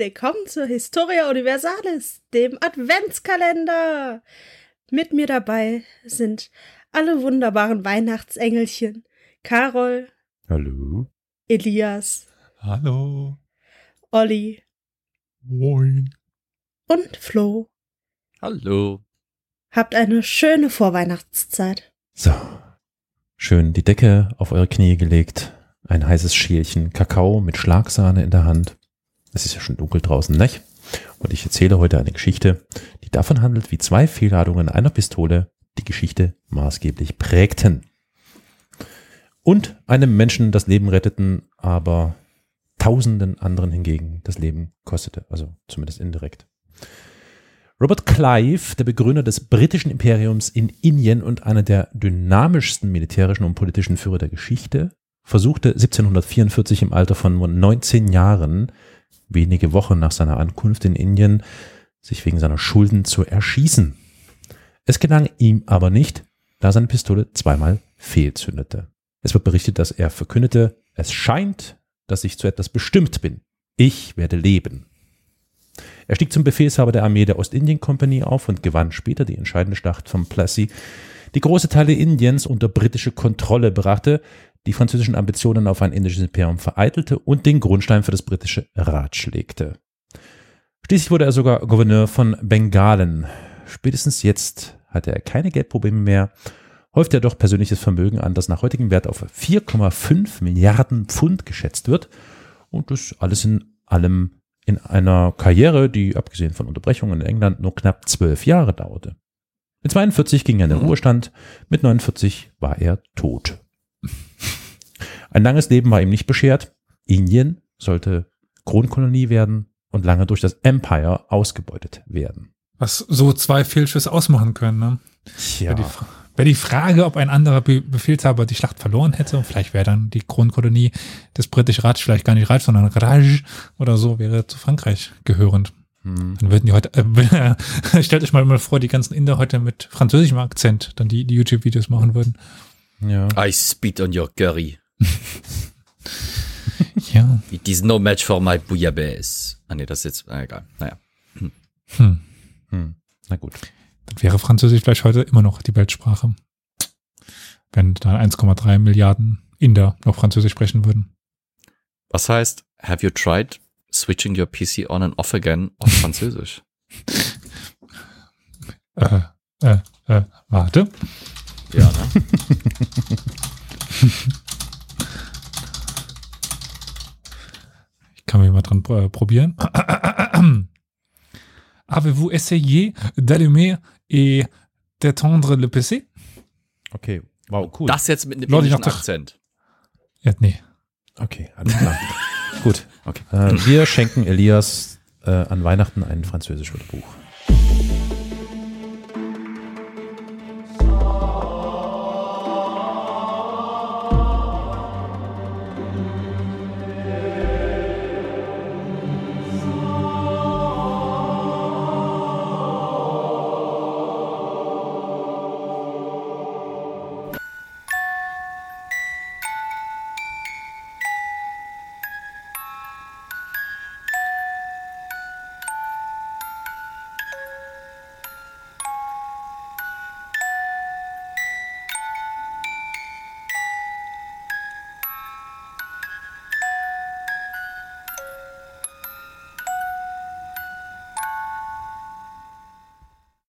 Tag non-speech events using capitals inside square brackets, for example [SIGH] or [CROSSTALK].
Willkommen zur Historia Universalis, dem Adventskalender. Mit mir dabei sind alle wunderbaren Weihnachtsengelchen. Carol. Hallo. Elias. Hallo. Olli. Moin. Und Flo. Hallo. Habt eine schöne Vorweihnachtszeit. So. Schön die Decke auf eure Knie gelegt, ein heißes Schälchen Kakao mit Schlagsahne in der Hand. Es ist ja schon dunkel draußen, nicht? Und ich erzähle heute eine Geschichte, die davon handelt, wie zwei Fehlladungen einer Pistole die Geschichte maßgeblich prägten. Und einem Menschen das Leben retteten, aber tausenden anderen hingegen das Leben kostete, also zumindest indirekt. Robert Clive, der Begründer des britischen Imperiums in Indien und einer der dynamischsten militärischen und politischen Führer der Geschichte, versuchte 1744 im Alter von 19 Jahren, wenige Wochen nach seiner Ankunft in Indien, sich wegen seiner Schulden zu erschießen. Es gelang ihm aber nicht, da seine Pistole zweimal fehlzündete. Es wird berichtet, dass er verkündete, es scheint, dass ich zu etwas bestimmt bin. Ich werde leben. Er stieg zum Befehlshaber der Armee der Ostindien Company auf und gewann später die entscheidende Schlacht von Plassey, die große Teile Indiens unter britische Kontrolle brachte, die französischen Ambitionen auf ein indisches Imperium vereitelte und den Grundstein für das britische Raj legte. Schließlich wurde er sogar Gouverneur von Bengalen. Spätestens jetzt hatte er keine Geldprobleme mehr, häufte er doch persönliches Vermögen an, das nach heutigem Wert auf 4,5 Milliarden Pfund geschätzt wird und das alles in allem in einer Karriere, die abgesehen von Unterbrechungen in England nur knapp zwölf Jahre dauerte. Mit 42 ging er in den Ruhestand, mit 49 war er tot. Ein langes Leben war ihm nicht beschert. Indien sollte Kronkolonie werden und lange durch das Empire ausgebeutet werden. Was so zwei Fehlschüsse ausmachen können, ne? Ja. Wäre die, Frage, ob ein anderer Be Befehlshaber die Schlacht verloren hätte und vielleicht wäre dann die Kronkolonie des britischen Raj vielleicht gar nicht Raj, sondern Raj oder so, wäre zu Frankreich gehörend. Hm. Dann würden die heute, äh, [LAUGHS] stellt euch mal, mal vor, die ganzen Inder heute mit französischem Akzent dann die, die YouTube-Videos machen würden. Ja. I spit on your curry. [LAUGHS] Ja. It is no match for my bouillabaisse. Ah nee, das ist jetzt, ah, egal. Naja. Hm. Hm. Na gut. Dann wäre Französisch vielleicht heute immer noch die Weltsprache. Wenn dann 1,3 Milliarden Inder noch Französisch sprechen würden. Was heißt, have you tried switching your PC on and off again auf [LAUGHS] Französisch? Äh, äh, äh, warte. ja, ne? [LAUGHS] kann mich mal dran äh, probieren. [CLEARS THROAT] Avez-vous essayé d'allumer et d'étendre le PC? Okay. Wow, cool. Das jetzt mit einem Leute, Akzent. Ja, nee. Okay, alles klar. [LAUGHS] gut. Okay. Äh, wir schenken Elias äh, an Weihnachten ein französisch Wörterbuch.